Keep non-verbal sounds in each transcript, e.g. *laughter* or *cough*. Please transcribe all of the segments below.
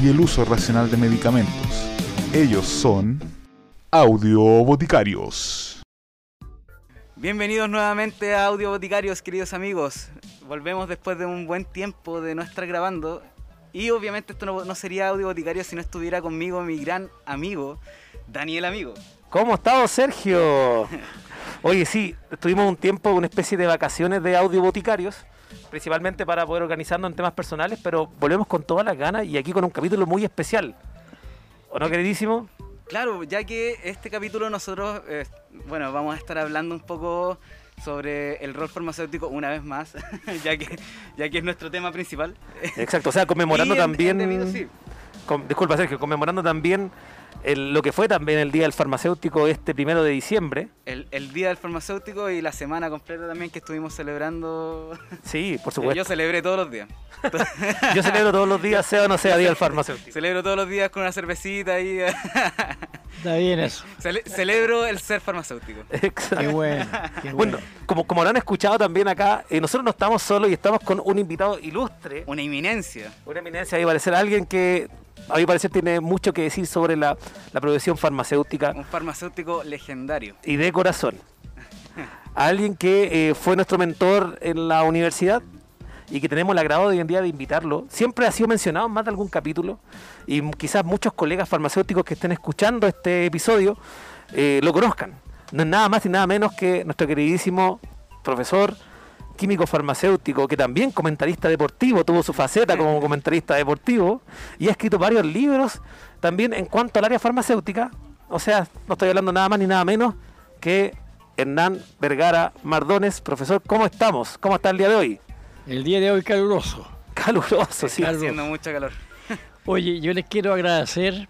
y el uso racional de medicamentos. Ellos son Audio Boticarios. Bienvenidos nuevamente a Audio Boticarios, queridos amigos. Volvemos después de un buen tiempo de no estar grabando. Y obviamente esto no, no sería Audio Boticarios si no estuviera conmigo mi gran amigo, Daniel Amigo. ¿Cómo estamos, Sergio? *laughs* Oye, sí, estuvimos un tiempo, una especie de vacaciones de audio boticarios, principalmente para poder organizarnos en temas personales, pero volvemos con todas las ganas y aquí con un capítulo muy especial. ¿O no, queridísimo? Claro, ya que este capítulo nosotros, eh, bueno, vamos a estar hablando un poco sobre el rol farmacéutico una vez más, *laughs* ya que ya que es nuestro tema principal. Exacto, o sea, conmemorando en- también... en debido, sí. con- disculpa, Sergio, conmemorando también el- lo que fue también el Día del Farmacéutico este primero de diciembre. El, el día del farmacéutico y la semana completa también que estuvimos celebrando. *laughs* Sí, por Yo supuesto. celebré todos los días. *laughs* Yo celebro todos los días, sea o no sea Día del Farmacéutico. Celebro todos los días con una cervecita y *laughs* Está bien eso. Cele- celebro el ser farmacéutico. Exacto. Qué bueno. qué Bueno, bueno. como, como lo han escuchado también acá, eh, nosotros no estamos solos y estamos con un invitado ilustre, Una inminencia. una eminencia, a mi parecer, alguien que a mi parecer tiene mucho que decir sobre la, la profesión farmacéutica Un farmacéutico legendario. y de corazón. Alguien que eh, fue nuestro mentor en la universidad y que tenemos el agrado hoy en día de invitarlo. Siempre ha sido mencionado en más de algún capítulo y quizás muchos colegas farmacéuticos que estén escuchando este episodio eh, lo conozcan. No es nada más y nada menos que nuestro queridísimo profesor químico farmacéutico, que también comentarista deportivo, tuvo su faceta como comentarista deportivo y ha escrito varios libros también en cuanto al área farmacéutica. O sea, no estoy hablando nada más ni nada menos que Hernán Vergara Mardones. Profesor, ¿cómo estamos? ¿Cómo está el día de hoy? El día de hoy caluroso. Caluroso, sí. Está haciendo mucho calor. Oye, yo les quiero agradecer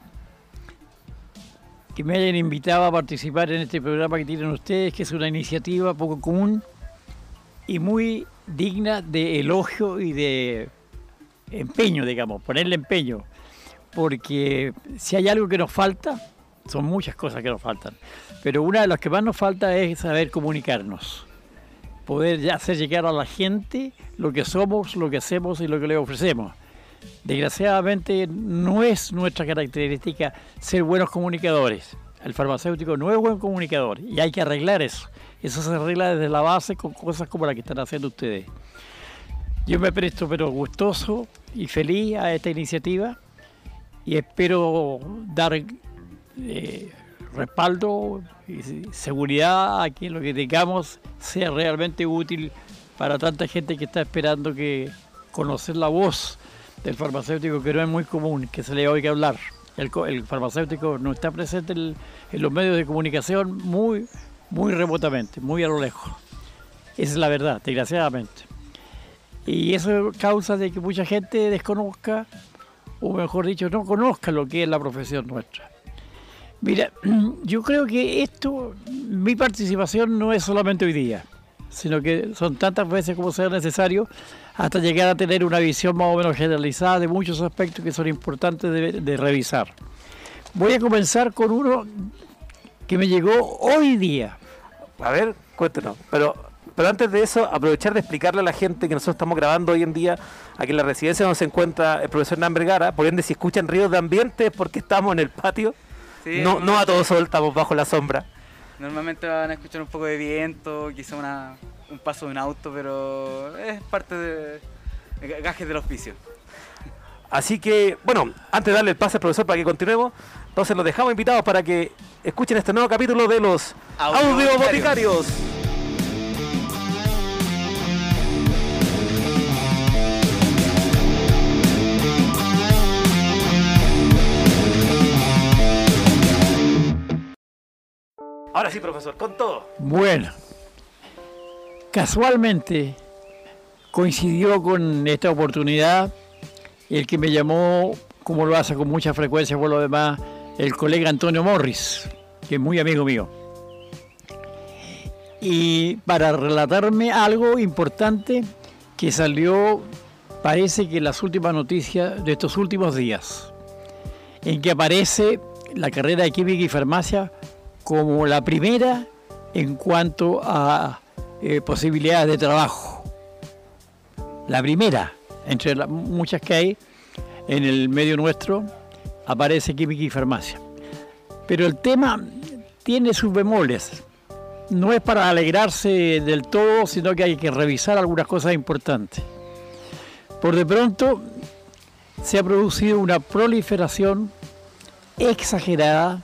que me hayan invitado a participar en este programa que tienen ustedes, que es una iniciativa poco común y muy digna de elogio y de empeño, digamos, ponerle empeño. Porque si hay algo que nos falta, son muchas cosas que nos faltan, pero una de las que más nos falta es saber comunicarnos. Poder hacer llegar a la gente lo que somos, lo que hacemos y lo que le ofrecemos. Desgraciadamente no es nuestra característica ser buenos comunicadores. El farmacéutico no es buen comunicador y hay que arreglar eso. Eso se arregla desde la base con cosas como las que están haciendo ustedes. Yo me presto pero gustoso y feliz a esta iniciativa y espero dar eh, respaldo y seguridad a que lo que tengamos sea realmente útil para tanta gente que está esperando que conocer la voz del farmacéutico que no es muy común que se le oiga hablar. El, co- el farmacéutico no está presente en, en los medios de comunicación muy, muy remotamente, muy a lo lejos. Esa es la verdad, desgraciadamente. Y eso causa de que mucha gente desconozca, o mejor dicho, no conozca lo que es la profesión nuestra. Mira, *clears throat* yo creo que esto, mi participación no es solamente hoy día, sino que son tantas veces como sea necesario hasta llegar a tener una visión más o menos generalizada de muchos aspectos que son importantes de, de revisar. Voy a comenzar con uno que me llegó hoy día. A ver, cuéntenos. Pero, pero antes de eso, aprovechar de explicarle a la gente que nosotros estamos grabando hoy en día aquí en la residencia donde se encuentra el profesor Hernán Vergara. Por ende, si escuchan ríos de ambiente es porque estamos en el patio. Sí, no, no a todo sol, estamos bajo la sombra. Normalmente van a escuchar un poco de viento, quizá una, un paso de un auto, pero es parte de, de gajes del auspicio. Así que, bueno, antes de darle el pase al profesor para que continuemos, entonces los dejamos invitados para que escuchen este nuevo capítulo de los Audio. Ahora sí, profesor, con todo. Bueno, casualmente coincidió con esta oportunidad el que me llamó como lo hace con mucha frecuencia por lo demás el colega Antonio Morris, que es muy amigo mío. Y para relatarme algo importante que salió, parece que las últimas noticias de estos últimos días, en que aparece la carrera de química y farmacia como la primera en cuanto a eh, posibilidades de trabajo. La primera, entre muchas que hay en el medio nuestro, aparece química y farmacia. Pero el tema tiene sus bemoles. No es para alegrarse del todo, sino que hay que revisar algunas cosas importantes. Por de pronto se ha producido una proliferación exagerada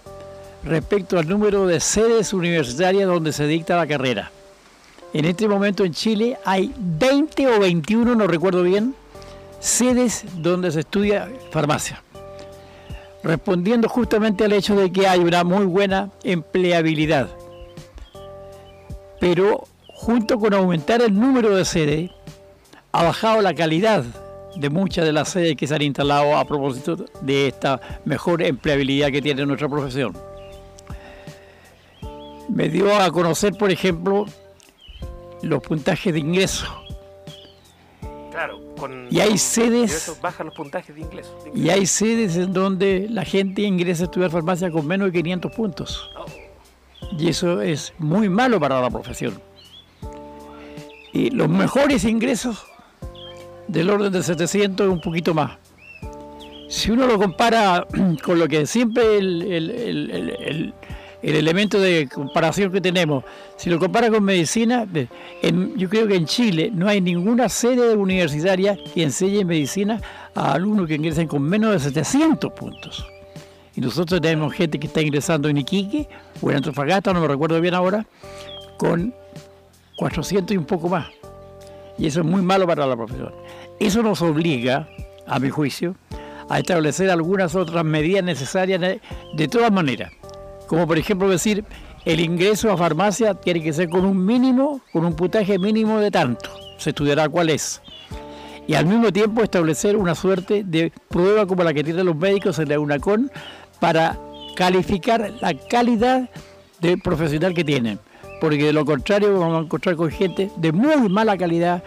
respecto al número de sedes universitarias donde se dicta la carrera. En este momento en Chile hay 20 o 21, no recuerdo bien, sedes donde se estudia farmacia. Respondiendo justamente al hecho de que hay una muy buena empleabilidad. Pero junto con aumentar el número de sedes, ha bajado la calidad de muchas de las sedes que se han instalado a propósito de esta mejor empleabilidad que tiene nuestra profesión. Me dio a conocer, por ejemplo, los puntajes de ingreso. Claro, con Y hay sedes- ingresos bajan los puntajes de inglés. de Y hay sedes en donde la gente ingresa a estudiar farmacia con menos de 500 puntos. Oh, Y eso es muy malo para la profesión. Y los mejores ingresos del orden de 700 un poquito más. Si uno lo compara *clears throat* con lo que siempre el, el- el- el- el- el elemento de comparación que tenemos, si lo compara con medicina, yo creo que en Chile no hay ninguna sede universitaria que enseñe medicina a alumnos que ingresen con menos de 700 puntos. Y nosotros tenemos gente que está ingresando en Iquique o en Antofagasta, no me recuerdo bien ahora, con 400 y un poco más. Y eso es muy malo para la profesión. Eso nos obliga, a mi juicio, a establecer algunas otras medidas necesarias de todas maneras. Como por ejemplo decir, el ingreso a farmacia tiene que ser con un mínimo, con un puntaje mínimo de tanto. Se estudiará cuál es. Y al mismo tiempo establecer una suerte de prueba como la que tienen los médicos en la UNACON para calificar la calidad del profesional que tienen. Porque de lo contrario vamos a encontrar con gente de muy mala calidad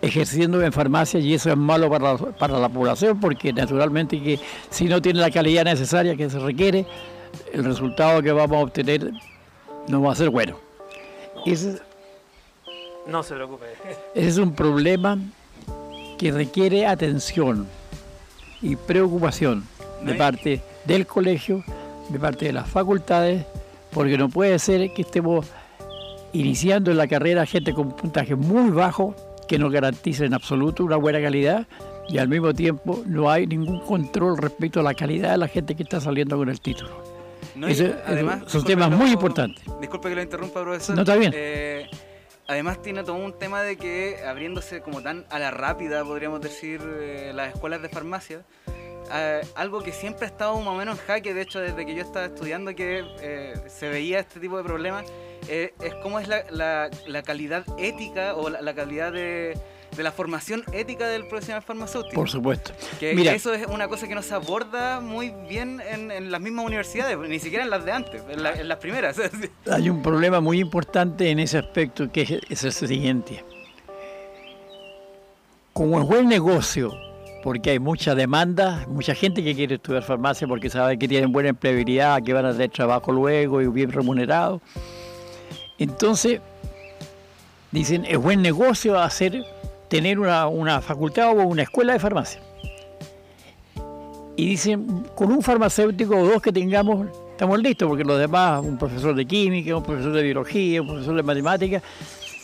ejerciendo en farmacia y eso es malo para la, para la población porque naturalmente que si no tiene la calidad necesaria que se requiere, el resultado que vamos a obtener no va a ser bueno. Ese, no se preocupe. *laughs* ese es un problema que requiere atención y preocupación de parte del colegio, de parte de las facultades, porque no puede ser que estemos iniciando en la carrera gente con puntaje muy bajo que no garantiza en absoluto una buena calidad y al mismo tiempo no hay ningún control respecto a la calidad de la gente que está saliendo con el título. No, ese- además, son temas muy lo- importantes. Disculpe que lo interrumpa, profesor. No, está bien. Eh, además tiene todo un tema de que abriéndose como tan a la rápida, podríamos decir, eh, las escuelas de farmacia, eh, algo que siempre ha estado más o menos en jaque, de hecho desde que yo estaba estudiando que eh, se veía este tipo de problemas, es cómo es la, la- la calidad ética o la, la calidad de, de la formación ética del profesional farmacéutico. Por supuesto. Que Mira. eso es una cosa que no se aborda muy bien en, en las mismas universidades, ni siquiera en las de antes, en, la- en las primeras. *laughs* Hay un problema muy importante en ese aspecto que es, es el siguiente. Como es buen negocio, porque hay mucha demanda, mucha gente que quiere estudiar farmacia porque sabe que tienen buena empleabilidad, que van a tener trabajo luego y bien remunerado. Entonces, dicen, es buen negocio hacer, tener una, una facultad o una escuela de farmacia. Y dicen, con un farmacéutico o dos que tengamos, estamos listos, porque los demás, un profesor de química, un profesor de biología, un profesor de matemáticas,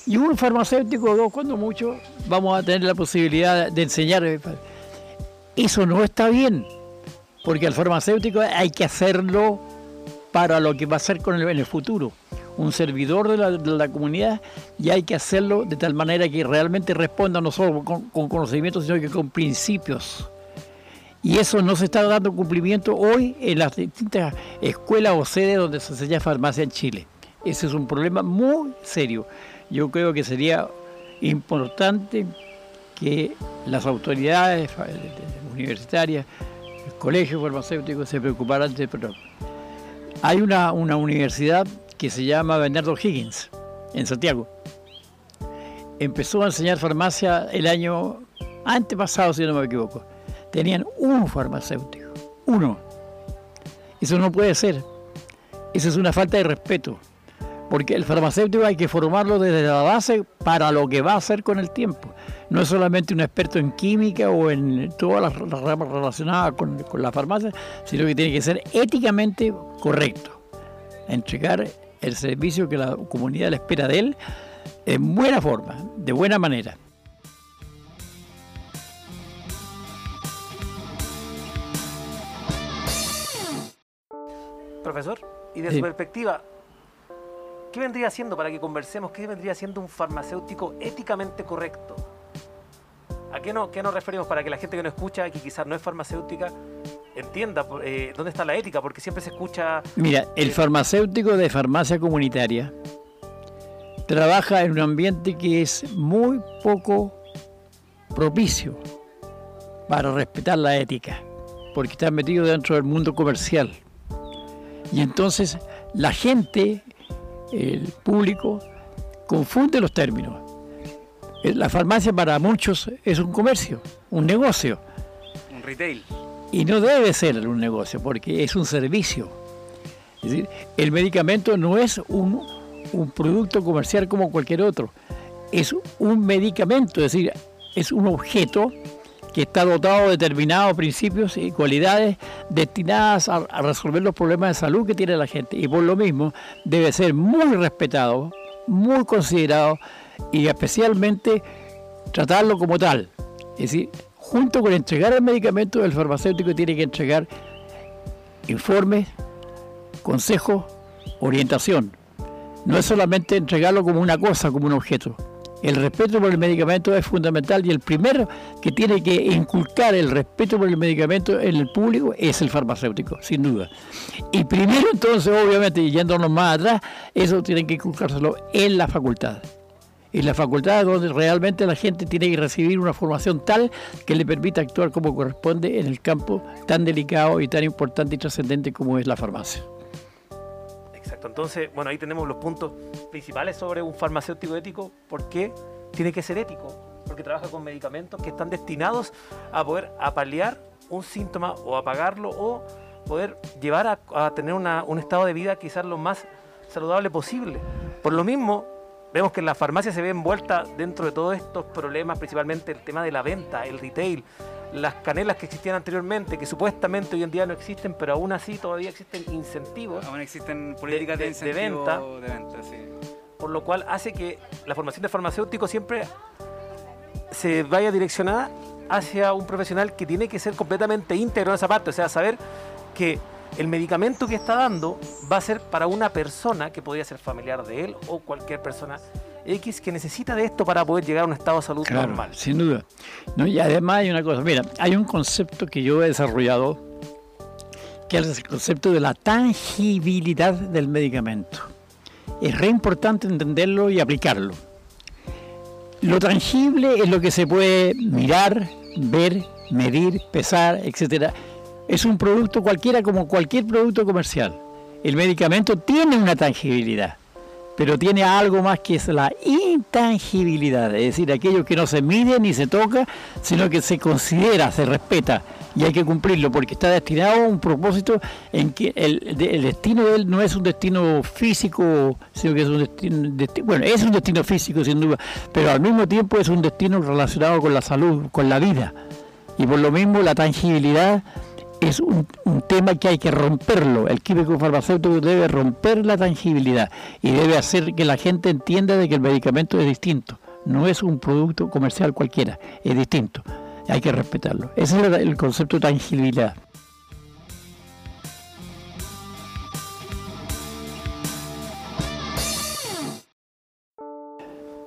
y un farmacéutico o dos, cuando mucho, vamos a tener la posibilidad de enseñar. Eso no está bien, porque al farmacéutico hay que hacerlo para lo que va a ser con el, en el futuro. Un servidor de la, comunidad y hay que hacerlo de tal manera que realmente responda no solo con, con conocimientos, sino que con principios. Y eso no se está dando cumplimiento hoy en las distintas escuelas o sedes donde se enseña farmacia en Chile. Ese es un problema muy serio. Yo creo que sería importante que las autoridades fa- universitarias colegios farmacéuticos se preocuparan de programa. Hay una, una universidad que se llama Bernardo Higgins, en Santiago. Empezó a enseñar farmacia el año antepasado, si no me equivoco. Tenían un farmacéutico, uno. Eso no puede ser. Eso es una falta de respeto. Porque el farmacéutico hay que formarlo desde la base para lo que va a hacer con el tiempo. No es solamente un experto en química o en todas las ramas relacionadas con, con la farmacia, sino que tiene que ser éticamente correcto. Entregar el servicio que la comunidad le espera de él en buena forma, de buena manera. Profesor, y de Sí. su perspectiva, ¿qué vendría siendo para que conversemos? ¿Qué vendría siendo un farmacéutico éticamente correcto? ¿A qué, no, qué nos referimos para que la gente que nos escucha, que quizás no es farmacéutica, entienda eh, dónde está la ética? Porque siempre se escucha Mira, el farmacéutico de farmacia comunitaria trabaja en un ambiente que es muy poco propicio para respetar la ética, porque está metido dentro del mundo comercial. Y entonces la gente, el público, confunde los términos. Eh, La farmacia para muchos es un comercio, un negocio. Un retail. Y no debe ser un negocio, porque es un servicio. Es decir, el medicamento no es un, un producto comercial como cualquier otro. Es un medicamento, es decir, es un objeto que está dotado de determinados principios y cualidades destinadas a, a resolver los problemas de salud que tiene la gente. Y por lo mismo debe ser muy respetado, muy considerado y especialmente tratarlo como tal. Es decir, junto con entregar el medicamento, el farmacéutico tiene que entregar informes, consejos, orientación. No es solamente entregarlo como una cosa, como un objeto. El respeto por el medicamento es fundamental y el primero que tiene que inculcar el respeto por el medicamento en el público es el farmacéutico, sin duda. Y primero entonces, obviamente, yéndonos más atrás, eso tiene que inculcárselo en la facultad. En la facultad donde realmente la gente tiene que recibir una formación tal que le permita actuar como corresponde en el campo tan delicado y tan importante y trascendente como es la farmacia. Exacto, entonces, bueno, ahí tenemos los puntos principales sobre un farmacéutico ético. ¿Por qué tiene que ser ético? Porque trabaja con medicamentos que están destinados a poder apalear un síntoma o apagarlo o poder llevar a, tener un estado de vida quizás lo más saludable posible. Por lo mismo, vemos que la farmacia se ve envuelta dentro de todos estos problemas, principalmente el tema de la venta, el retail, las canelas que existían anteriormente, que supuestamente hoy en día no existen, pero aún así todavía existen incentivos Aún existen políticas de, de- de incentivo venta. de venta, sí. por lo cual hace que la formación de farmacéutico siempre se vaya direccionada hacia un profesional que tiene que ser completamente íntegro en esa parte, o sea, saber que el medicamento que está dando va a ser para una persona que podría ser familiar de él o cualquier persona X que necesita de esto para poder llegar a un estado de salud Claro, normal. sin duda. No, y además hay una cosa, mira, hay un concepto que yo he desarrollado, que es el concepto de la tangibilidad del medicamento. Es re importante entenderlo y aplicarlo. Lo tangible es lo que se puede mirar, ver, medir, pesar, etcétera. Es un producto cualquiera como cualquier producto comercial. El medicamento tiene una tangibilidad pero tiene algo más que es la intangibilidad, es decir, aquello que no se mide ni se toca, sino que se considera, se respeta y hay que cumplirlo porque está destinado a un propósito en que el, de- el destino de él no es un destino físico, sino que es un destino, desti- bueno, es un destino físico sin duda, pero al mismo tiempo es un destino relacionado con la salud, con la vida. Y por lo mismo la tangibilidad es un, un tema que hay que romperlo. El químico farmacéutico debe romper la tangibilidad y debe hacer que la gente entienda de que el medicamento es distinto. No es un producto comercial cualquiera, es distinto. Hay que respetarlo. Ese es el, concepto de tangibilidad.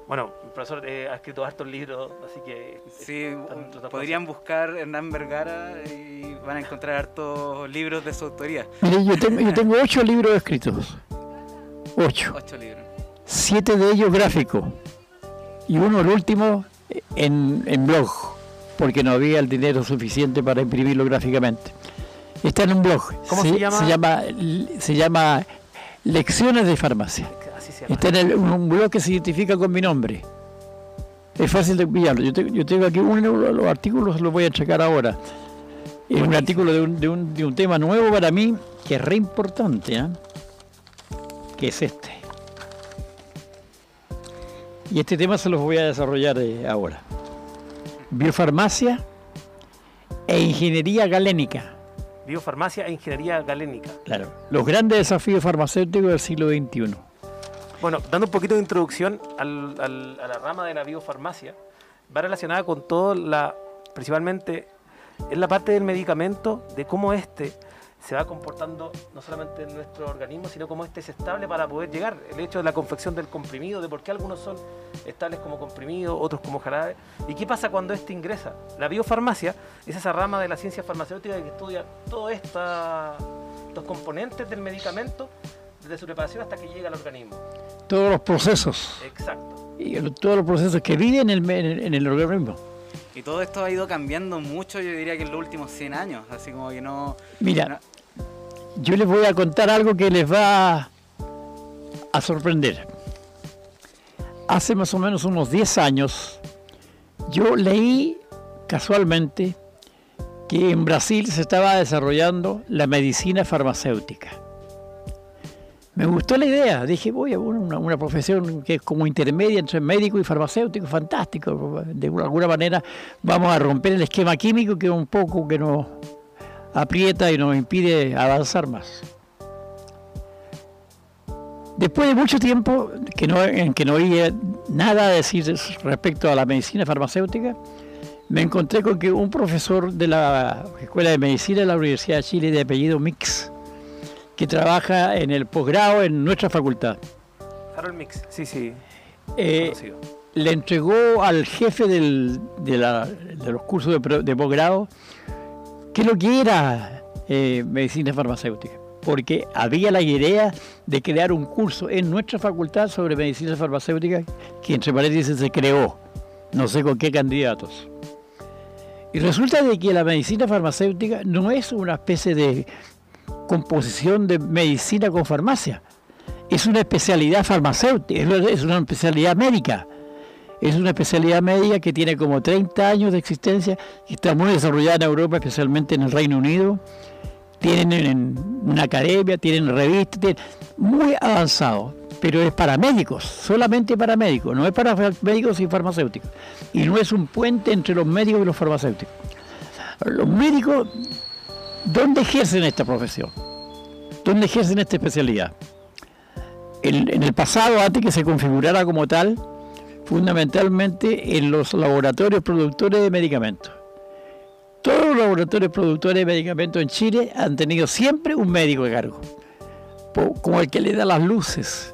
Bueno, profesor eh, ha escrito hartos libros, así que... Sí, están en otra podrían buscar Hernán Vergara y van a encontrar hartos libros de su autoría. Mire, yo tengo, yo tengo ocho libros escritos. Ocho. Ocho libros. Siete de ellos gráficos. Y uno, el último, en, en blog, porque no había el dinero suficiente para imprimirlo gráficamente. Está en un blog. ¿Cómo se llama? Se llama, se llama Lecciones de Farmacia. Así se llama. Está en el- un blog que se identifica con mi nombre. Es fácil de pillarlo. Yo, te- yo tengo aquí uno de los artículos, los voy a checar ahora. Es un artículo de un, de, un, de un tema nuevo para mí que es re importante, ¿ah? que es este. Y este tema se los voy a desarrollar eh, ahora. Biofarmacia e ingeniería galénica. Biofarmacia e ingeniería galénica. Claro. Los grandes desafíos farmacéuticos del siglo XXI. Bueno, dando un poquito de introducción al- al- a la rama de la biofarmacia, va relacionada con todo la, principalmente, es la parte del medicamento, de cómo este se va comportando no solamente en nuestro organismo, sino cómo este es estable para poder llegar. El hecho de la confección del comprimido, de por qué algunos son estables como comprimido, otros como jarabe, y qué pasa cuando este ingresa. La biofarmacia es esa rama de la ciencia farmacéutica que estudia todos estos componentes del medicamento, desde su preparación hasta que llega al organismo. Todos los procesos. Exacto. Y el- todos los procesos que viven en el, me- en el- en el organismo. Y todo esto ha ido cambiando mucho, yo diría que en los últimos 100 años. Así como que no. Mira, no- yo les voy a contar algo que les va a sorprender. Hace más o menos unos 10 años, yo leí casualmente que en Brasil se estaba desarrollando la medicina farmacéutica. Me gustó la idea, dije, voy a una, profesión que es como intermedia entre médico y farmacéutico, fantástico. De alguna manera vamos a romper el esquema químico que un poco que nos aprieta y nos impide avanzar más. Después de mucho tiempo que no, en que no oía nada decir respecto a la medicina farmacéutica, me encontré con que un profesor de la Escuela de Medicina de la Universidad de Chile de apellido Mix, que trabaja en el posgrado en nuestra facultad, Harold Mix, sí, sí. eh, le entregó al jefe del- de, la- de los cursos de, de posgrado qué es lo que era eh, medicina farmacéutica. Porque había la idea de crear un curso en nuestra facultad sobre medicina farmacéutica que entre paréntesis se creó, no sé con qué candidatos. Y resulta de que la medicina farmacéutica no es una especie de composición de medicina con farmacia, es una especialidad farmacéutica, es una especialidad médica. Es una especialidad médica que tiene como 30 años de existencia, que está muy desarrollada en Europa, especialmente en el Reino Unido. Tienen en una academia, tienen revistas, muy avanzado, pero es para médicos, solamente para médicos, no es para médicos y farmacéuticos. Y no es un puente entre los médicos y los farmacéuticos. Los médicos, ¿dónde ejercen esta profesión? ¿Dónde ejercen esta especialidad? En, el pasado, antes que se configurara como tal, fundamentalmente en los laboratorios productores de medicamentos. Todos los laboratorios productores de medicamentos en Chile han tenido siempre un médico a cargo, como el que le da las luces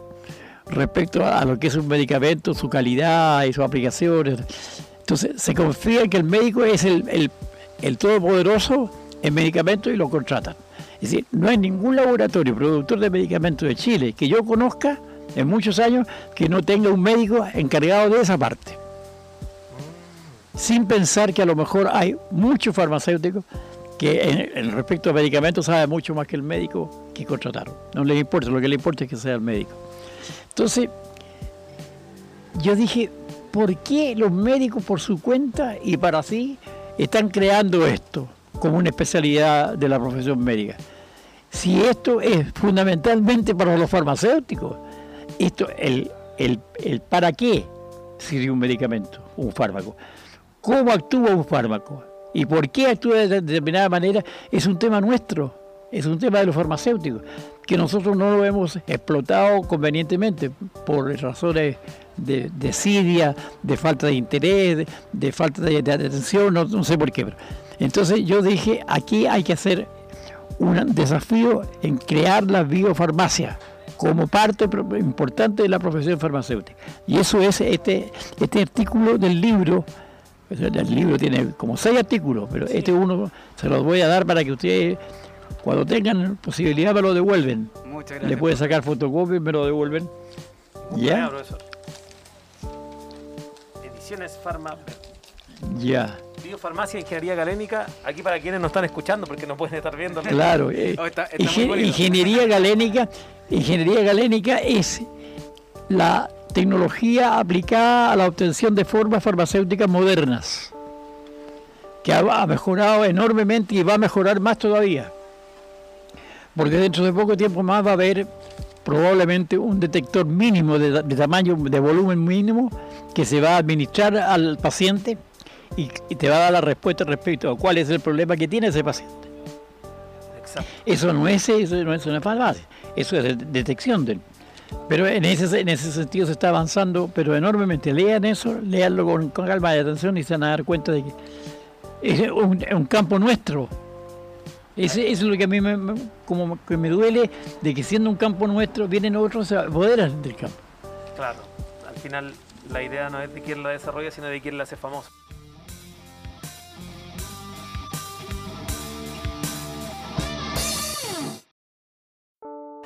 respecto a lo que es un medicamento, su calidad y sus aplicaciones. Entonces se confía en que el médico es el, el- el todopoderoso en medicamentos y lo contratan. Es decir, no hay ningún laboratorio productor de medicamentos de Chile que yo conozca en muchos años que no tenga un médico encargado de esa parte. Sin pensar que a lo mejor hay muchos farmacéuticos que en, respecto a medicamentos saben mucho más que el médico que contrataron. No les importa, lo que les importa es que sea el médico. Entonces, yo dije, ¿por qué los médicos por su cuenta y para sí están creando esto como una especialidad de la profesión médica? Si esto es fundamentalmente para los farmacéuticos, esto, el, el, el para qué sirve un medicamento, un fármaco, cómo actúa un fármaco y por qué actúa de determinada manera, es un tema nuestro, es un tema de los farmacéuticos, que nosotros no lo hemos explotado convenientemente por razones de desidia, de falta de interés, de, falta de, atención, no, sé por qué. Entonces yo dije, aquí hay que hacer un desafío en crear la biofarmacia como parte importante de la profesión farmacéutica. Y eso es este, este artículo del libro. El libro tiene como seis artículos, pero este uno se los voy a dar para que ustedes, cuando tengan posibilidad, me lo devuelven. Muchas Le gracias. pueden sacar fotocopia y me lo devuelven. Muy ¿Ya? profesor. Ediciones Pharma. Ya, Biofarmacia, Ingeniería Galénica, aquí para quienes no están escuchando porque no pueden estar viendo. claro. eh, Oh, está- está muy ingen- bonito. ingeniería galénica, ingeniería galénica es la tecnología aplicada a la obtención de formas farmacéuticas modernas, que ha, ha mejorado enormemente y va a mejorar más todavía. Porque dentro de poco tiempo más va a haber probablemente un detector mínimo de, de tamaño, de volumen mínimo, que se va a administrar al paciente y, y te va a dar la respuesta respecto a cuál es el problema que tiene ese paciente. Exacto. Eso no es, eso no es una farmacia, eso es de- detección del. Pero en ese, en ese sentido se está avanzando, pero enormemente. Lean eso, leanlo con, con calma y atención y se van a dar cuenta de que es un, campo nuestro. Eso es lo que a mí me, me- como que me duele, de que siendo un campo nuestro, vienen otros a apoderan del campo. Claro. Al final, la idea no es de quién la desarrolla, sino de quién la hace famosa.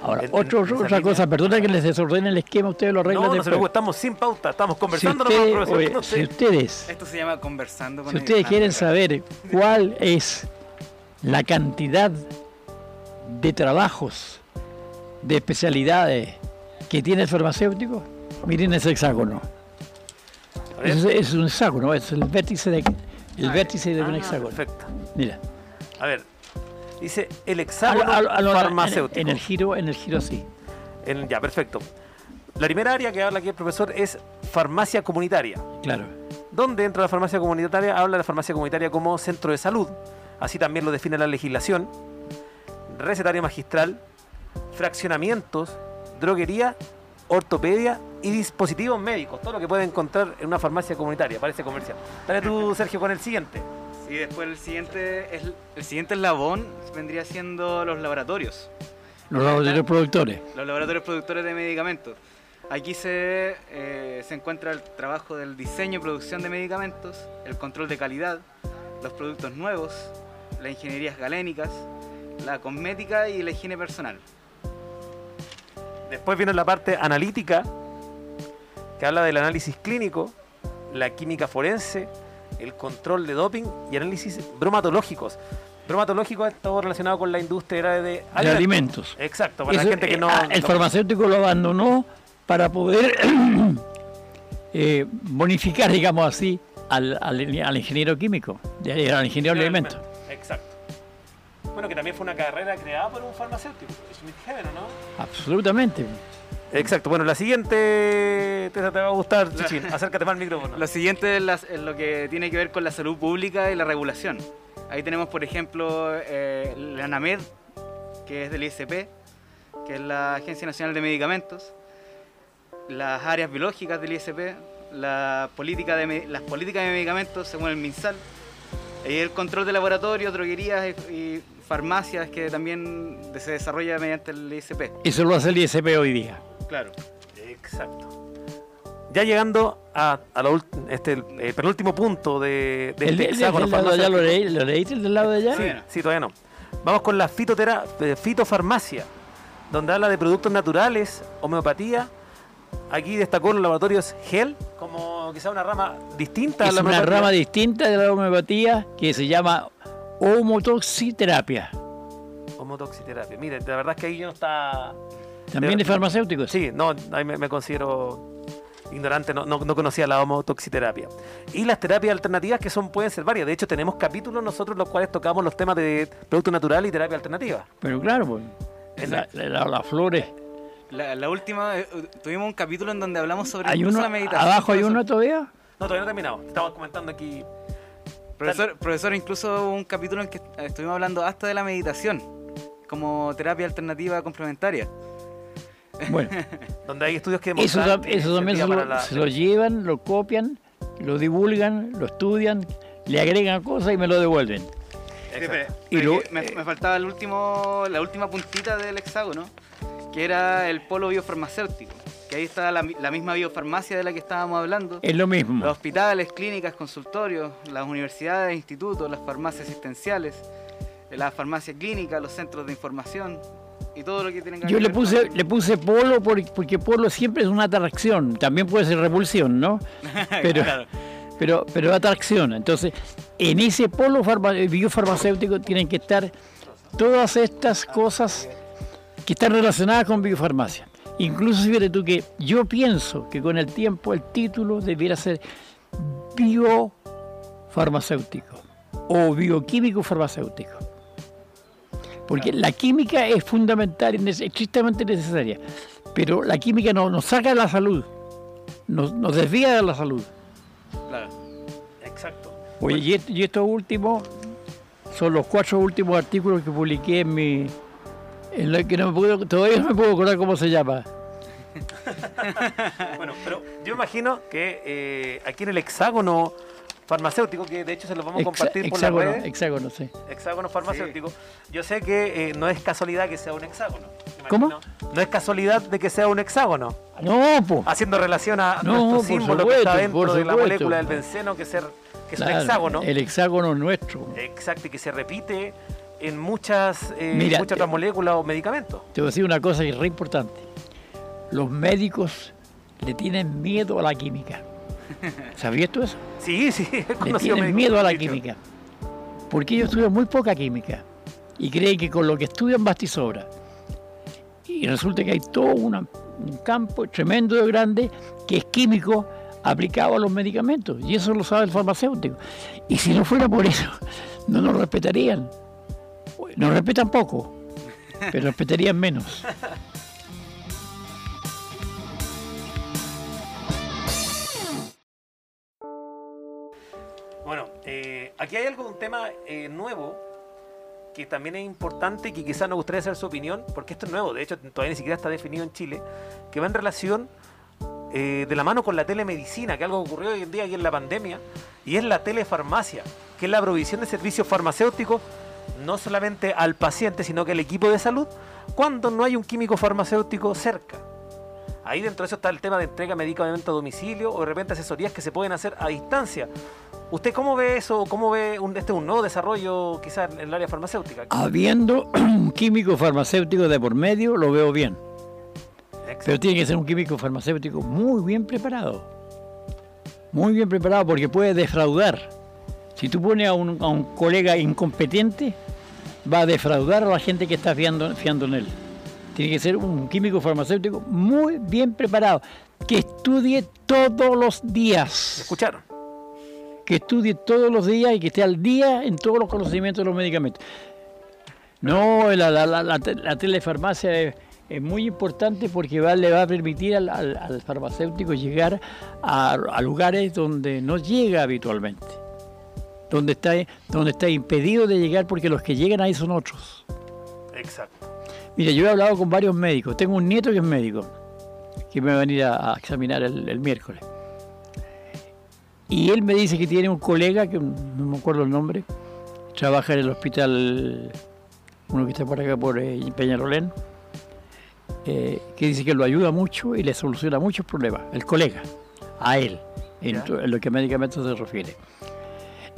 Ahora, otro- otra línea- cosa, perdona que les desordene el esquema, ustedes lo arreglan No, no después. estamos sin pauta, estamos si, conversando nomás, ustedes, profesor, oye, no sé. si ustedes Esto se llama conversando con Si ustedes quieren saber cuál es la cantidad de trabajos, de especialidades que tiene el farmacéutico, miren ese hexágono. Es, es un hexágono, es el vértice de, el Ah, vértice de un Ah, hexágono. Perfecto. Mira, A ver, dice el a hexágono lo- a lo- a lo- farmacéutico. en, en el giro, en el giro sí. En- ya, perfecto. La primera área que habla aquí el profesor es farmacia comunitaria. Claro. donde entra la farmacia comunitaria, habla de la farmacia comunitaria como centro de salud, así también lo define la legislación, recetario magistral, fraccionamientos, droguería, ortopedia y dispositivos médicos, todo lo que puede encontrar en una farmacia comunitaria, parece comercial. Dale tú, Sergio, con el siguiente. Sí, después el siguiente, es, el siguiente eslabón vendría siendo los laboratorios. Los laboratorios productores. los laboratorios productores de medicamentos. Aquí se, eh, se encuentra el trabajo del diseño y producción de medicamentos, el control de calidad, los productos nuevos, las ingenierías galénicas, la cosmética y la higiene personal. Después viene la parte analítica, que habla del análisis clínico, la química forense, el control de doping y análisis bromatológicos. Bromatológico es todo relacionado con la industria de, De alimentos. Exacto, para Eso, la gente que eh, no... ah, el no- farmacéutico lo abandonó para poder *clears throat* eh, bonificar, digamos así, al, al- al ingeniero químico, al ingeniero de alimentos. Exacto. Bueno, que también fue una carrera creada por un farmacéutico, Schmidt Heber, ¿no? Absolutamente. Exacto. Bueno, la siguiente Tessa, te va a gustar, Chichín. Acércate más al micrófono. *laughs* Lo siguiente es, lo que tiene que ver con la salud pública y la regulación. Ahí tenemos, por ejemplo, eh, la ANAMED, que es del ISP, que es la Agencia Nacional de Medicamentos, las áreas biológicas del ISP, la política de, me- las políticas de medicamentos según el MinSal, y el control de laboratorios, droguerías y, y farmacias que también se desarrolla mediante el ISP. Eso lo hace el ISP hoy día. Claro. Exacto. Ya llegando a, a la este, el, penúltimo punto de, de ¿El, este el hexágono lado de allá lo, leíste el del lado de allá? Sí, Todavía no. sí, todavía no. Vamos con la fitotera, eh, fitofarmacia, donde habla de productos naturales, homeopatía. Aquí destacó los laboratorios GEL como quizá una rama distinta a Es la una homeopatía. rama distinta de la homeopatía que se llama homotoxiterapia. Homotoxiterapia. Mire, la verdad es que ahí yo no está... También De- farmacéuticos. Sí, no, ahí me, me considero ignorante, no, no, no conocía la homotoxiterapia. Y las terapias alternativas que son pueden ser varias. De hecho, tenemos capítulos nosotros los cuales tocamos los temas de producto natural y terapia alternativa. Pero claro, pues, la- las flores. La, la última, eh, tuvimos un capítulo en donde hablamos sobre Hay incluso uno, la meditación. abajo hay uno todavía. No, todavía no terminamos. Estamos comentando aquí. Profesor, profesor, incluso hubo un capítulo en que estuvimos hablando hasta de la meditación como terapia alternativa complementaria. Bueno, *laughs* Donde hay estudios que eso, demuestran tam- que eso también se lo, la- se lo llevan, lo copian, lo divulgan, lo estudian, le agregan cosas y me lo devuelven. Y lo- me, me faltaba el último, la última puntita del hexágono, que era el polo biofarmacéutico. Que ahí está la, la misma biofarmacia de la que estábamos hablando. Es lo mismo. Los hospitales, clínicas, consultorios, las universidades, institutos, las farmacias asistenciales, la farmacia clínica, los centros de información y todo lo que tienen que Yo le puse, le puse polo por- porque polo siempre es una atracción, también puede ser repulsión, ¿no? *laughs* Pero, Claro. pero, pero atracción. Entonces, en ese polo farma- biofarmacéutico tienen que estar todas estas cosas que están relacionadas con biofarmacia. Incluso fíjate tú que yo pienso que con el tiempo el título debiera ser biofarmacéutico o bioquímico farmacéutico. Porque la química es fundamental y nece- estrictamente necesaria, pero la química no- nos saca de la salud, nos, nos desvía de la salud. Claro. Exacto. Oye, y, est- y estos últimos son los cuatro últimos artículos que publiqué en mi. En la que no me puedo, todavía no me puedo acordar cómo se llama. *laughs* Bueno, pero yo imagino que eh, aquí en el hexágono farmacéutico, que de hecho se los vamos a Hexa- compartir por las hexágono, redes, hexágono, sí. hexágono farmacéutico, yo sé que eh, no es casualidad que sea un hexágono. ¿Cómo? No es casualidad de que sea un hexágono, No, pues. haciendo relación a No, nuestro símbolo que está dentro de la molécula del benceno, que, ser, que es un hexágono. El hexágono nuestro. Exacto, y que se repite en muchas, eh, Mira, muchas otras moléculas o medicamentos. Te voy a decir una cosa que es re importante. Los médicos le tienen miedo a la química. ¿Sabías tú eso? Sí, sí, he Le tienen miedo a la dicho. química. Porque ellos estudian muy poca química. Y creen que con lo que estudian basta y sobra. Y resulta que hay todo una- un campo tremendo de grande que es químico aplicado a los medicamentos. Y eso lo sabe el farmacéutico. Y si no fuera por eso, no nos respetarían. Nos respetan poco, pero respetarían menos. Aquí hay algo, un tema eh, nuevo que también es importante y que quizás nos gustaría saber su opinión, porque esto es nuevo, de hecho todavía ni siquiera está definido en Chile, que va en relación eh, de la mano con la telemedicina, que algo ocurrió hoy en día aquí en la pandemia, y es la telefarmacia, que es la provisión de servicios farmacéuticos no solamente al paciente, sino que al equipo de salud, cuando no hay un químico farmacéutico cerca. Ahí dentro de eso está el tema de entrega de medicamentos a domicilio o de repente asesorías que se pueden hacer a distancia. ¿Usted cómo ve eso? ¿Cómo ve un, este un nuevo desarrollo quizás en el área farmacéutica? Habiendo un químico farmacéutico de por medio, lo veo bien. Pero tiene que ser un químico farmacéutico muy bien preparado. Muy bien preparado porque puede defraudar. Si tú pones a un, a un colega incompetente, va a defraudar a la gente que está fiando, fiando en él. Tiene que ser un químico farmacéutico muy bien preparado, que estudie todos los ¿Me días. escucharon? Que estudie todos los días y que esté al día en todos los conocimientos de los medicamentos. No, la, la- la- la te- la telefarmacia es, es muy importante porque va- le va a permitir al, al- al farmacéutico llegar a, a lugares donde no llega habitualmente, donde está, donde está impedido de llegar porque los que llegan ahí son otros. Exacto. Mira, yo he hablado con varios médicos, tengo un nieto que es médico, que me va a venir a, a examinar el, el miércoles. Y él me dice que tiene un colega, que no me acuerdo el nombre, trabaja en el hospital, uno que está por acá por eh, Peñalolén, eh, que dice que lo ayuda mucho y le soluciona muchos problemas, el colega, a él, en, lo que a medicamentos se refiere.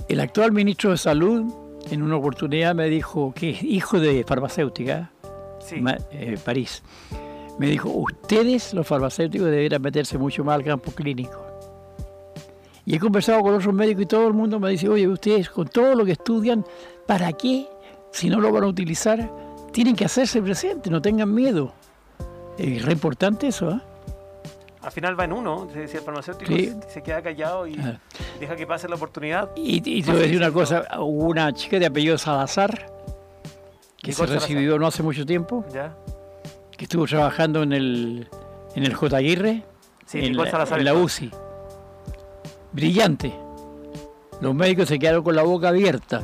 El actual ministro de Salud, en una oportunidad, me dijo que es hijo de farmacéutica, Sí. Ma- eh, París, me dijo, ustedes los farmacéuticos deberían meterse mucho más al campo clínico. Y he conversado con otros médicos y todo el mundo me dice, oye, ustedes con todo lo que estudian, ¿para qué? Si no lo van a utilizar, tienen que hacerse presentes, no tengan miedo. Es re importante eso, ¿eh? Al final va en uno, decía el farmacéutico, Sí. se queda callado y Ah. deja que pase la oportunidad. Y, y te voy a decir una cosa, hubo una chica de apellido Salazar, que se Salazar. recibió no hace mucho tiempo, ¿Ya? que estuvo trabajando en el, en el J. Aguirre, Sí, en, la, en la. UCI. Brillante. Los médicos se quedaron con la boca abierta.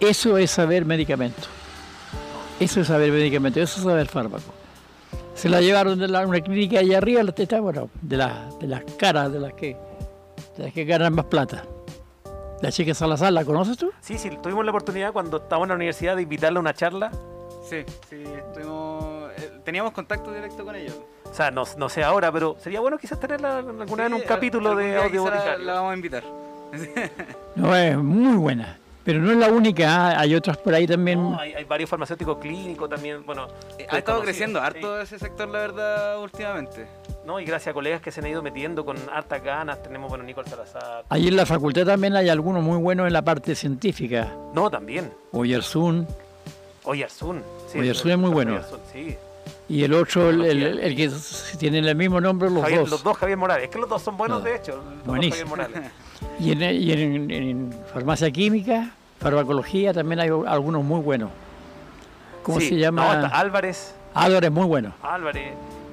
Eso es saber medicamento. Eso es saber medicamento, eso es saber fármaco. Se la llevaron de la, una clínica allá arriba, está, bueno, de, la- de las caras de las que de las que ganan más plata. La chica Salazar, ¿la conoces tú? Sí, sí, tuvimos la oportunidad cuando estábamos en la universidad de invitarla a una charla. Sí, sí, estuvimos, eh, teníamos contacto directo con ellos. O sea, no, no sé ahora, pero sería bueno quizás tenerla alguna vez en un capítulo de audio la, boticario. la vamos a invitar. *laughs* No, es muy buena. Pero no es la única, ¿ah? hay otras por ahí también. No, hay, hay varios farmacéuticos clínicos también, bueno. Eh, Ha estado creciendo sí. harto ese sector, la verdad, últimamente. No, y gracias a colegas que se han ido metiendo con hartas ganas. Tenemos, bueno, Nicole Salazar. Ahí en la facultad también hay algunos muy buenos en la parte científica. No, también. Oyersun Oyersun. Sí, Oyarzún es muy bueno. Oyarzún, sí. Y el otro, el, el- el que tienen el mismo nombre, los Javier- dos. los dos Javier Morales. Es que los dos son buenos, No. de hecho. Los dos Buenísimo. Javier Morales. *laughs* Y, en, y en- en farmacia química, farmacología, también hay algunos muy buenos. ¿Cómo Sí, se llama? Álvarez, Álvarez muy bueno. Álvarez,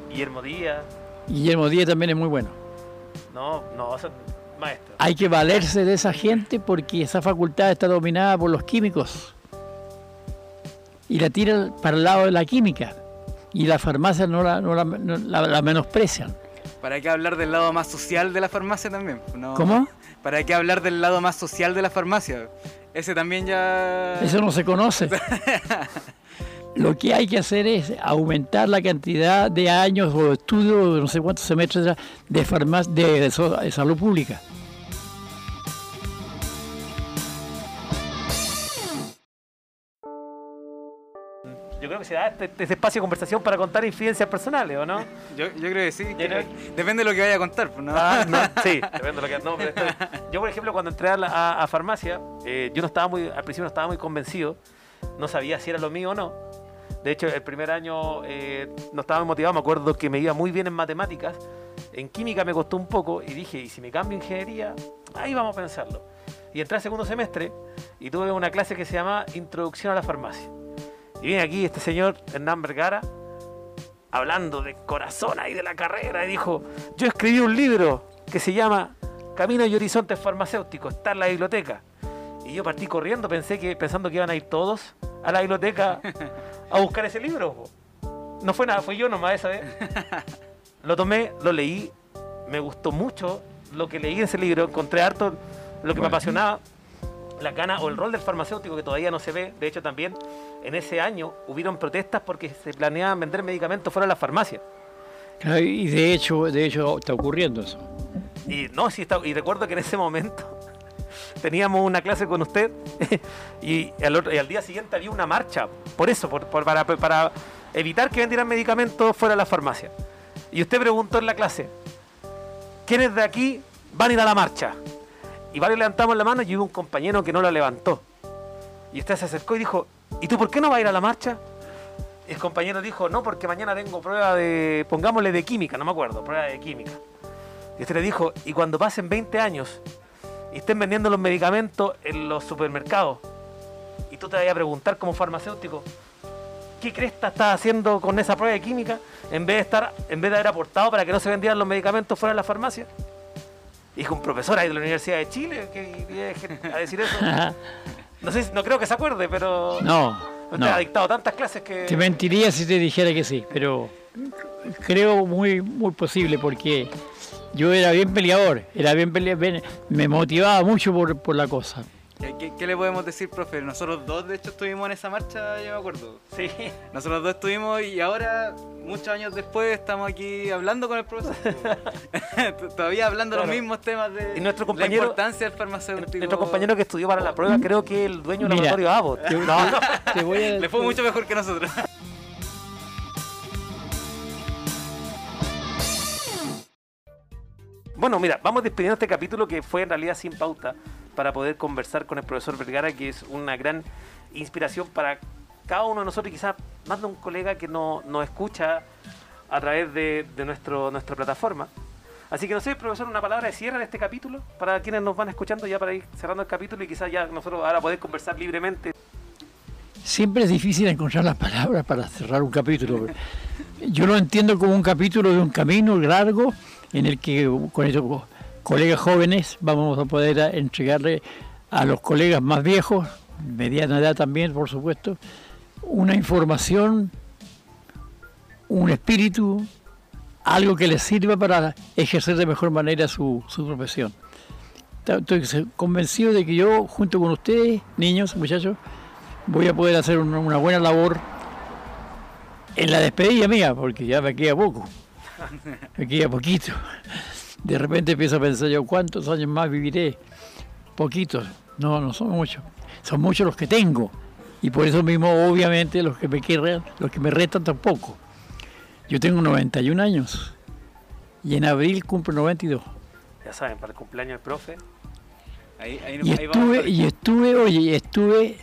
Guillermo Díaz. Guillermo Díaz también es muy bueno. No, no, son maestros. Hay que valerse de esa gente porque esa facultad está dominada por los químicos. Y la tiran para el lado de la química. Y la farmacia no la, no la- no la- la menosprecian. ¿Para qué hablar del lado más social de la farmacia también? No. ¿Cómo? ¿Para qué hablar del lado más social de la farmacia? Ese también ya... Eso no se conoce. *laughs* Lo que hay que hacer es aumentar la cantidad de años o estudios, no sé cuántos semestres ya, de, farmacia, de, de de salud pública. Se da este, este espacio de conversación para contar infidencias personales, ¿o no? *laughs* Yo, yo creo que sí. que- creo Depende de lo que vaya a contar. pues, ¿no? Ah, no, sí, *laughs* depende de lo que. No, pero esto- yo, por ejemplo, cuando entré a, la- a- a farmacia, eh, yo no estaba muy. Al principio no estaba muy convencido. No sabía si era lo mío o no. De hecho, el primer año eh, no estaba muy motivado. Me acuerdo que me iba muy bien en matemáticas. En química me costó un poco y dije, ¿y si me cambio ingeniería? Ahí vamos a pensarlo. Y entré al segundo semestre y tuve una clase que se llama Introducción a la Farmacia. Y viene aquí este señor, Hernán Vergara, hablando de corazón ahí de la carrera y dijo, yo escribí un libro que se llama Caminos y Horizontes Farmacéuticos, está en la biblioteca. Y yo partí corriendo, pensé que, pensando que iban a ir todos a la biblioteca a buscar ese libro. po. No fue nada, fue yo nomás esa vez. Lo tomé, lo leí, me gustó mucho lo que leí en ese libro, encontré harto lo que me apasionaba, la gana o el rol del farmacéutico que todavía no se ve. De hecho, también en ese año hubieron protestas porque se planeaban vender medicamentos fuera de las farmacias. Y de hecho, de hecho está ocurriendo eso. Y no, sí, está- y recuerdo que en ese momento *laughs* teníamos una clase con usted *laughs* y al, otro- y al día siguiente había una marcha. Por eso, por, por- para, para evitar que vendieran medicamentos fuera de la farmacia. Y usted preguntó en la clase, ¿quiénes de aquí van a ir a la marcha? Y varios levantamos la mano y hubo un compañero que no la levantó. Y usted se acercó y dijo, ¿y tú por qué no vas a ir a la marcha? Y el compañero dijo, no, porque mañana tengo prueba de, pongámosle de química, no me acuerdo, prueba de química. Y usted le dijo, y cuando pasen 20 años y estén vendiendo los medicamentos en los supermercados, y tú te vas a preguntar como farmacéutico, ¿qué cresta estás haciendo con esa prueba de química en vez de estar, en vez de haber aportado para que no se vendieran los medicamentos fuera de la farmacia? Dijo un profesor ahí de la Universidad de Chile que iba a decir eso. *laughs* No sé, no creo que se acuerde, pero No, usted no. ha dictado tantas clases que Te mentiría si te dijera que sí, pero creo muy, muy posible porque yo era bien peleador, era bien peleador, me motivaba mucho por, por la cosa. ¿Qué, qué- qué le podemos decir, profe? Nosotros dos, de hecho, estuvimos en esa marcha, yo me acuerdo. sí. Nosotros dos estuvimos y ahora, muchos años después, estamos aquí hablando con el profesor. *laughs* Todavía hablando Claro. los mismos temas de Y nuestro la compañero- importancia del farmacéutico. Nuestro compañero que estudió para la prueba, creo que el dueño del laboratorio Abbott. Te, No, no. te voy a, Le fue mucho mejor que nosotros. Bueno, mira, vamos despidiendo este capítulo que fue en realidad sin pauta para poder conversar con el profesor Vergara, que es una gran inspiración para cada uno de nosotros y quizás más de un colega que no- nos escucha a través de, de nuestro, nuestra plataforma. Así que no sé, profesor, una palabra de cierre de este capítulo para quienes nos van escuchando ya para ir cerrando el capítulo y quizás ya nosotros ahora poder conversar libremente. Siempre es difícil encontrar las palabras para cerrar un capítulo. Yo lo entiendo como un capítulo de un camino largo en el que con estos co- colegas jóvenes vamos a poder entregarle a los colegas más viejos, mediana edad también, por supuesto, una información, un espíritu, algo que les sirva para ejercer de mejor manera su, su profesión. Estoy convencido de que yo, junto con ustedes, niños, muchachos, voy a poder hacer una buena labor en la despedida mía, porque ya me queda poco, me queda poquito. De repente empiezo a pensar yo, ¿cuántos años más viviré? Poquitos, no, no son muchos. son muchos los que tengo. Y por eso mismo, obviamente, los que me querrán, los que me restan tampoco. Yo tengo 91 años y en abril cumplo 92. Ya saben, para el cumpleaños del profe. Ahí, ahí, Y ahí estuve, y estuve, oye, estuve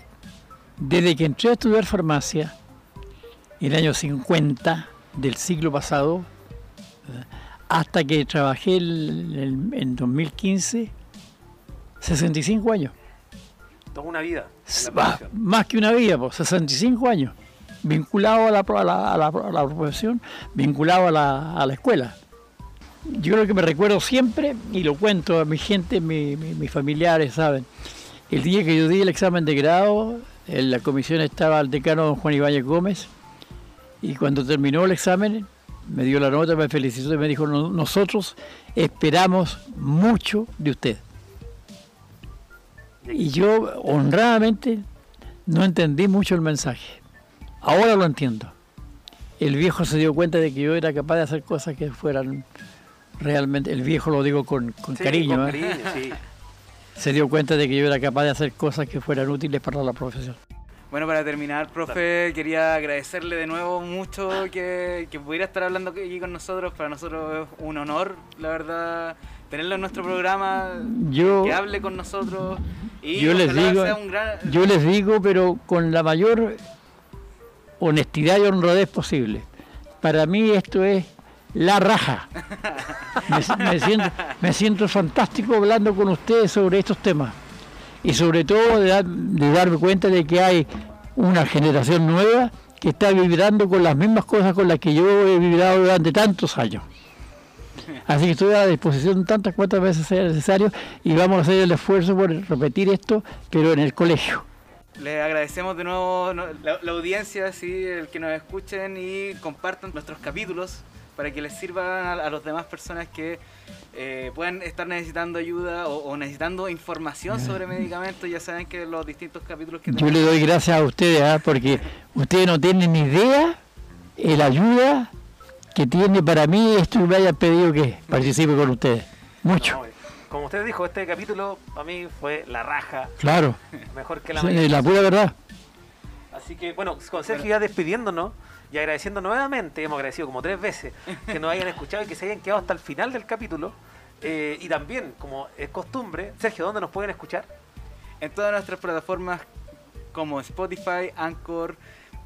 desde que entré a estudiar farmacia, en el año 50 del siglo pasado, ¿verdad? Hasta que trabajé en 2015, 65 años. Toda una vida. más que una vida, pues, 65 años, vinculado a la, a la, a la- a la profesión, vinculado a la, a la escuela. Yo creo que me recuerdo siempre, y lo cuento a mi gente, mi- mi- mis familiares, ¿saben? El día que yo di el examen de grado, en la comisión estaba el decano don Juan Ibáñez Gómez, y cuando terminó el examen, me dio la nota, me felicitó y me dijo, "No- nosotros esperamos mucho de usted. Y yo honradamente no entendí mucho el mensaje. Ahora lo entiendo. El viejo se dio cuenta de que yo era capaz de hacer cosas que fueran realmente, el viejo lo digo con, con Sí, cariño, con ¿eh? sí. *laughs* se dio cuenta de que yo era capaz de hacer cosas que fueran útiles para la profesión. Bueno, para terminar, profe, quería agradecerle de nuevo mucho que, que pudiera estar hablando aquí con nosotros. Para nosotros es un honor, la verdad, tenerlo en nuestro programa, Yo, que hable con nosotros. Y Yo les digo- sea un gran... yo les digo, pero con la mayor honestidad y honradez posible. Para mí esto es la raja. *laughs* Me, me siento, me siento fantástico hablando con ustedes sobre estos temas. Y sobre todo de, dar- de darme cuenta de que hay una generación nueva que está vibrando con las mismas cosas con las que yo he vibrado durante tantos años. Así que estoy a disposición tantas cuantas veces sea necesario y vamos a hacer el esfuerzo por repetir esto, pero en el colegio. Les agradecemos de nuevo la audiencia, sí, el que nos escuchen y compartan nuestros capítulos para que les sirvan a, a las demás personas que eh, puedan estar necesitando ayuda o, o necesitando información sobre medicamentos. Ya saben que los distintos capítulos que Yo le doy gracias a ustedes, ¿ah? porque ustedes no tienen ni idea el ayuda que tiene para mí esto y me hayan pedido que participe con ustedes. Mucho, No, como usted dijo, este capítulo para mí fue la raja, claro. mejor que la Sí, la pura verdad. Así que, bueno, con Sergio ya despidiéndonos y agradeciendo nuevamente, hemos agradecido como tres veces que nos hayan escuchado y que se hayan quedado hasta el final del capítulo. Eh, y también, como es costumbre, Sergio, ¿dónde nos pueden escuchar? en todas nuestras plataformas como Spotify, Anchor,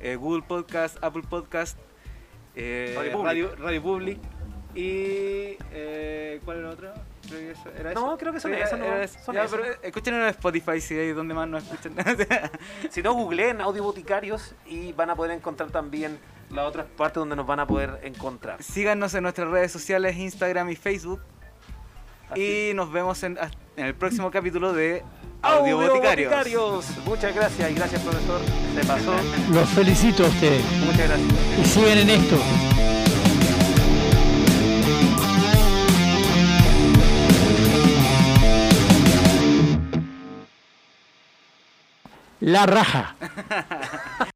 eh, Google Podcast, Apple Podcast, eh, Radio Public. Radio, Radio Public y ¿cuál era otra? Creo que eso- ¿Era No, creo que son Era- no, eso. son Ya, esas. pero, eh, escuchen en Spotify si es donde más nos escuchan. *laughs* Si no, googleen Audio Boticarios y van a poder encontrar también la otra parte donde nos van a poder encontrar. Síganos en nuestras redes sociales, Instagram y Facebook. Así. Y nos vemos en, en el próximo *laughs* capítulo de Audio Boticarios. Boticarios. Muchas gracias y gracias, profesor. Se pasó. Los felicito a ustedes Muchas gracias. y sigan en esto. La raja. *laughs*